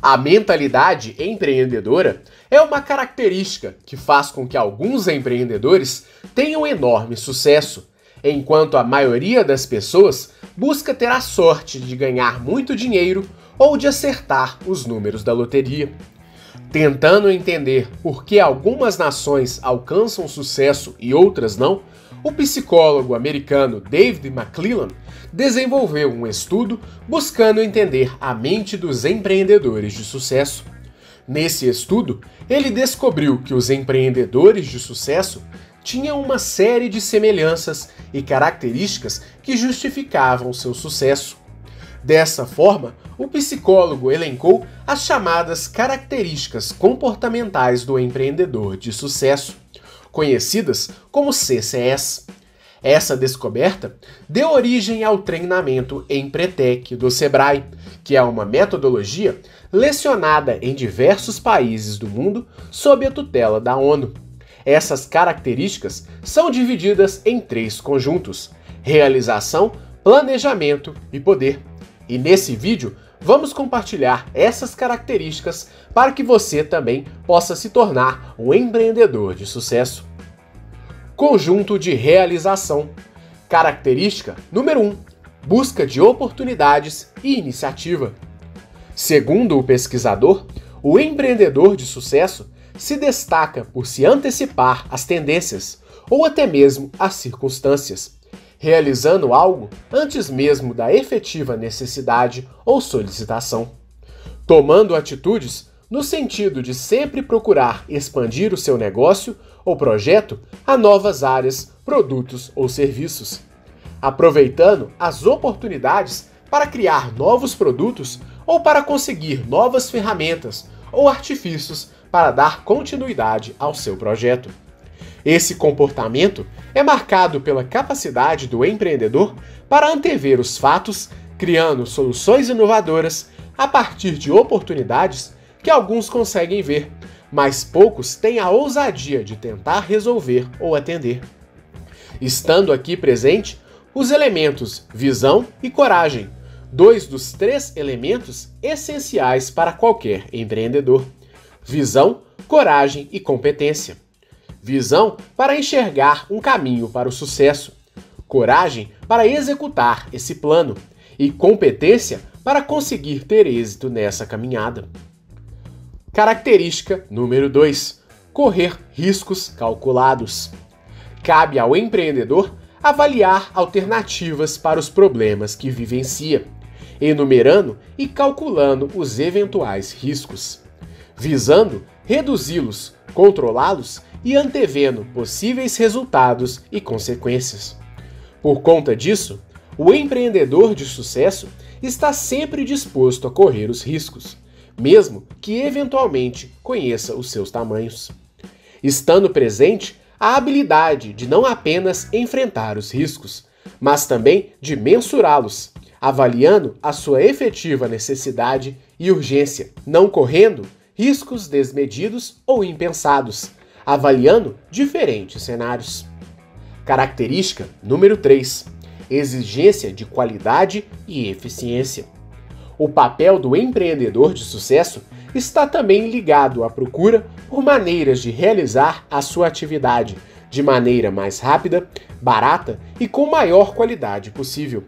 A mentalidade empreendedora é uma característica que faz com que alguns empreendedores tenham enorme sucesso, enquanto a maioria das pessoas busca ter a sorte de ganhar muito dinheiro ou de acertar os números da loteria. Tentando entender por que algumas nações alcançam sucesso e outras não, o psicólogo americano David McClellan desenvolveu um estudo buscando entender a mente dos empreendedores de sucesso. Nesse estudo, ele descobriu que os empreendedores de sucesso tinham uma série de semelhanças e características que justificavam seu sucesso. Dessa forma, o psicólogo elencou as chamadas características comportamentais do empreendedor de sucesso conhecidas como CCS. Essa descoberta deu origem ao treinamento Empretec do Sebrae, que é uma metodologia lecionada em diversos países do mundo sob a tutela da ONU. Essas características são divididas em três conjuntos: realização, planejamento e poder. E nesse vídeo vamos compartilhar essas características para que você também possa se tornar um empreendedor de sucesso. Conjunto de realização. Característica número 1: um, busca de oportunidades e iniciativa. Segundo o pesquisador, o empreendedor de sucesso se destaca por se antecipar às tendências ou até mesmo às circunstâncias realizando algo antes mesmo da efetiva necessidade ou solicitação. Tomando atitudes no sentido de sempre procurar expandir o seu negócio ou projeto a novas áreas, produtos ou serviços. Aproveitando as oportunidades para criar novos produtos ou para conseguir novas ferramentas ou artifícios para dar continuidade ao seu projeto. Esse comportamento é marcado pela capacidade do empreendedor para antever os fatos, criando soluções inovadoras a partir de oportunidades que alguns conseguem ver, mas poucos têm a ousadia de tentar resolver ou atender. Estando aqui presente os elementos visão e coragem, dois dos três elementos essenciais para qualquer empreendedor: visão, coragem e competência visão para enxergar um caminho para o sucesso, coragem para executar esse plano e competência para conseguir ter êxito nessa caminhada. Característica número 2: correr riscos calculados. Cabe ao empreendedor avaliar alternativas para os problemas que vivencia, enumerando e calculando os eventuais riscos, visando reduzi-los, controlá-los e antevendo possíveis resultados e consequências. Por conta disso, o empreendedor de sucesso está sempre disposto a correr os riscos, mesmo que eventualmente conheça os seus tamanhos. Estando presente a habilidade de não apenas enfrentar os riscos, mas também de mensurá-los, avaliando a sua efetiva necessidade e urgência, não correndo riscos desmedidos ou impensados, avaliando diferentes cenários. Característica número 3: exigência de qualidade e eficiência. O papel do empreendedor de sucesso está também ligado à procura por maneiras de realizar a sua atividade de maneira mais rápida, barata e com maior qualidade possível,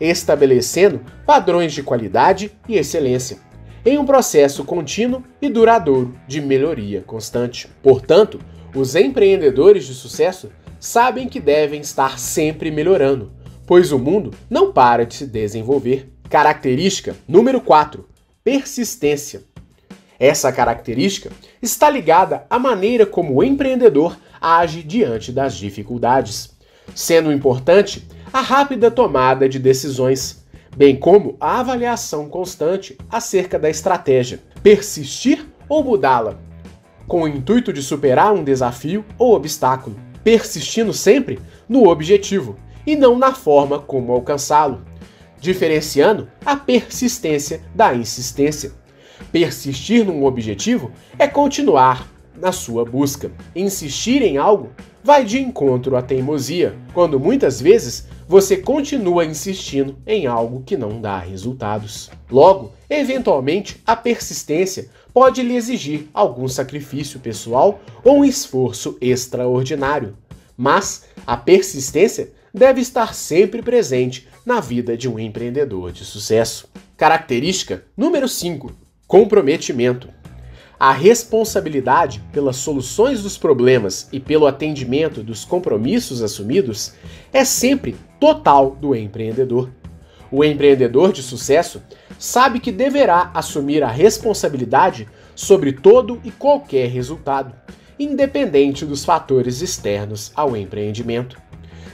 estabelecendo padrões de qualidade e excelência em um processo contínuo e duradouro de melhoria constante. Portanto, os empreendedores de sucesso sabem que devem estar sempre melhorando, pois o mundo não para de se desenvolver. Característica número 4: persistência. Essa característica está ligada à maneira como o empreendedor age diante das dificuldades, sendo importante a rápida tomada de decisões bem como a avaliação constante acerca da estratégia, persistir ou mudá-la, com o intuito de superar um desafio ou obstáculo, persistindo sempre no objetivo e não na forma como alcançá-lo, diferenciando a persistência da insistência. Persistir num objetivo é continuar na sua busca. Insistir em algo vai de encontro à teimosia, quando muitas vezes você continua insistindo em algo que não dá resultados. Logo, eventualmente, a persistência pode lhe exigir algum sacrifício pessoal ou um esforço extraordinário. Mas a persistência deve estar sempre presente na vida de um empreendedor de sucesso. Característica número 5: comprometimento. A responsabilidade pelas soluções dos problemas e pelo atendimento dos compromissos assumidos é sempre total do empreendedor. O empreendedor de sucesso sabe que deverá assumir a responsabilidade sobre todo e qualquer resultado, independente dos fatores externos ao empreendimento.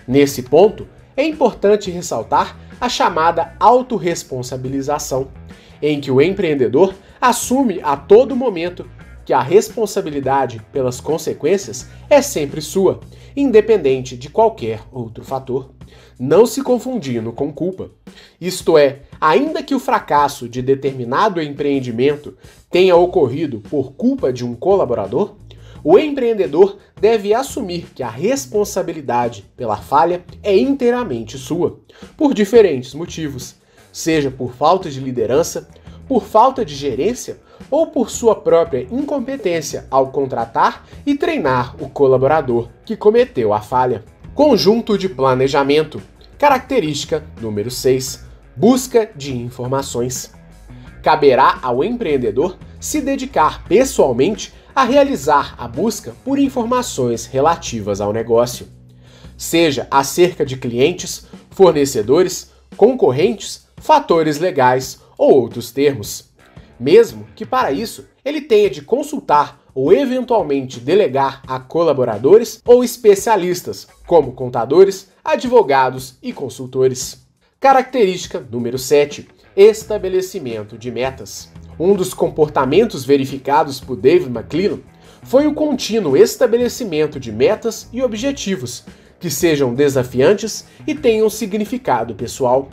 Nesse ponto, é importante ressaltar a chamada autorresponsabilização, em que o empreendedor assume a todo momento que a responsabilidade pelas consequências é sempre sua, independente de qualquer outro fator. Não se confundindo com culpa. Isto é, ainda que o fracasso de determinado empreendimento tenha ocorrido por culpa de um colaborador, o empreendedor deve assumir que a responsabilidade pela falha é inteiramente sua, por diferentes motivos, seja por falta de liderança, por falta de gerência ou por sua própria incompetência ao contratar e treinar o colaborador que cometeu a falha. Conjunto de planejamento. Característica número 6: busca de informações. Caberá ao empreendedor se dedicar pessoalmente a realizar a busca por informações relativas ao negócio, seja acerca de clientes, fornecedores, concorrentes, fatores legais ou outros termos. Mesmo que para isso ele tenha de consultar ou eventualmente delegar a colaboradores ou especialistas, como contadores, advogados e consultores. Característica número 7: estabelecimento de metas. Um dos comportamentos verificados por David McClellan foi o contínuo estabelecimento de metas e objetivos que sejam desafiantes e tenham significado pessoal,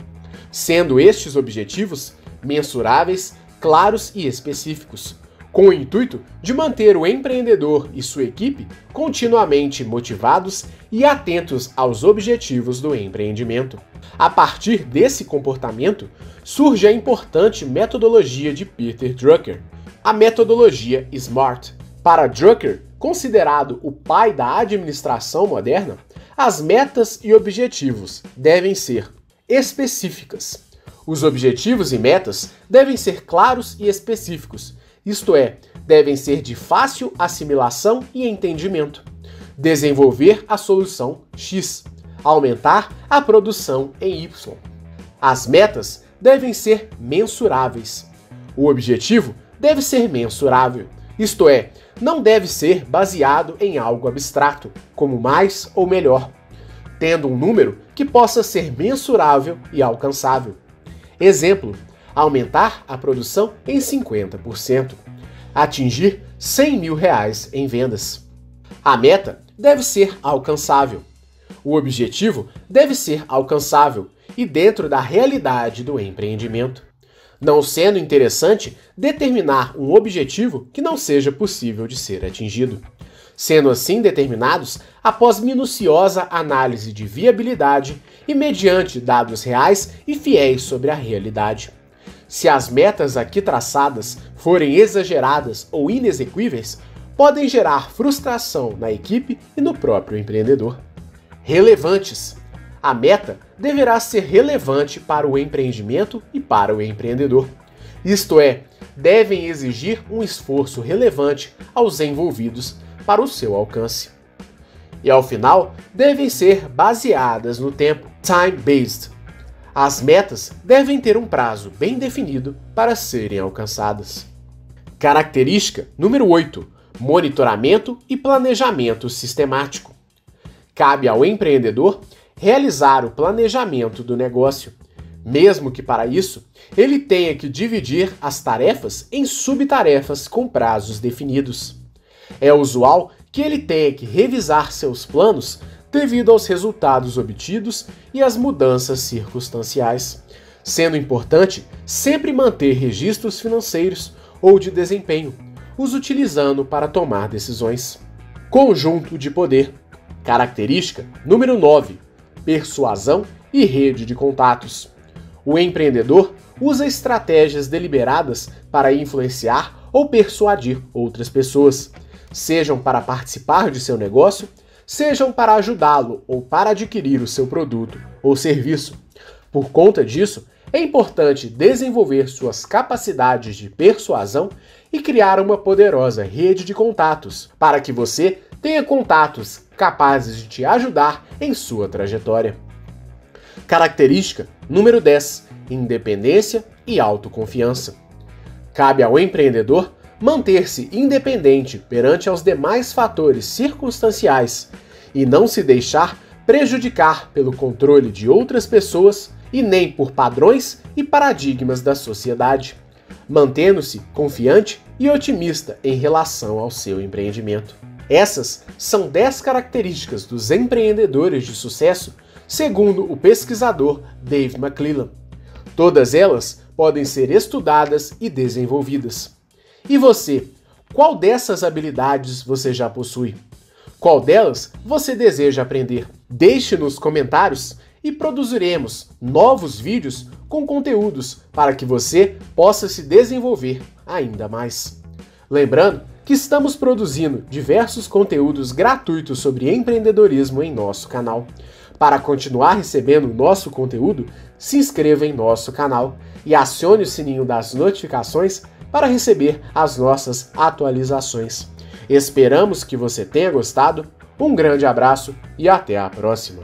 sendo estes objetivos mensuráveis, claros e específicos, com o intuito de manter o empreendedor e sua equipe continuamente motivados e atentos aos objetivos do empreendimento. A partir desse comportamento, surge a importante metodologia de Peter Drucker, a metodologia SMART. Para Drucker, considerado o pai da administração moderna, as metas e objetivos devem ser específicas. Os objetivos e metas devem ser claros e específicos, isto é, devem ser de fácil assimilação e entendimento. Desenvolver a solução X, aumentar a produção em Y. As metas devem ser mensuráveis. O objetivo deve ser mensurável, isto é, não deve ser baseado em algo abstrato, como mais ou melhor, tendo um número que possa ser mensurável e alcançável. Exemplo: aumentar a produção em 50%, atingir 100 mil reais em vendas. A meta deve ser alcançável. O objetivo deve ser alcançável e dentro da realidade do empreendimento, não sendo interessante determinar um objetivo que não seja possível de ser atingido, sendo assim determinados após minuciosa análise de viabilidade e mediante dados reais e fiéis sobre a realidade. Se as metas aqui traçadas forem exageradas ou inexequíveis, podem gerar frustração na equipe e no próprio empreendedor. Relevantes. A meta deverá ser relevante para o empreendimento e para o empreendedor. Isto é, devem exigir um esforço relevante aos envolvidos para o seu alcance. E ao final, devem ser baseadas no tempo, time-based. As metas devem ter um prazo bem definido para serem alcançadas. Característica número 8: monitoramento e planejamento sistemático. Cabe ao empreendedor realizar o planejamento do negócio, mesmo que para isso ele tenha que dividir as tarefas em subtarefas com prazos definidos. É usual que ele tenha que revisar seus planos devido aos resultados obtidos e às mudanças circunstanciais, sendo importante sempre manter registros financeiros ou de desempenho, os utilizando para tomar decisões. Conjunto de poder. Característica número 9: persuasão e rede de contatos. O empreendedor usa estratégias deliberadas para influenciar ou persuadir outras pessoas, sejam para participar de seu negócio, sejam para ajudá-lo ou para adquirir o seu produto ou serviço. Por conta disso, é importante desenvolver suas capacidades de persuasão e criar uma poderosa rede de contatos para que você tenha contatos capazes de te ajudar em sua trajetória. Característica número 10: independência e autoconfiança. Cabe ao empreendedor manter-se independente perante aos demais fatores circunstanciais e não se deixar prejudicar pelo controle de outras pessoas e nem por padrões e paradigmas da sociedade, mantendo-se confiante e otimista em relação ao seu empreendimento. Essas são 10 características dos empreendedores de sucesso, segundo o pesquisador Dave McClellan. Todas elas podem ser estudadas e desenvolvidas. E você, qual dessas habilidades você já possui? Qual delas você deseja aprender? Deixe nos comentários e produziremos novos vídeos com conteúdos para que você possa se desenvolver ainda mais. Lembrando que estamos produzindo diversos conteúdos gratuitos sobre empreendedorismo em nosso canal. Para continuar recebendo nosso conteúdo, se inscreva em nosso canal e acione o sininho das notificações para receber as nossas atualizações. Esperamos que você tenha gostado. Um grande abraço e até a próxima!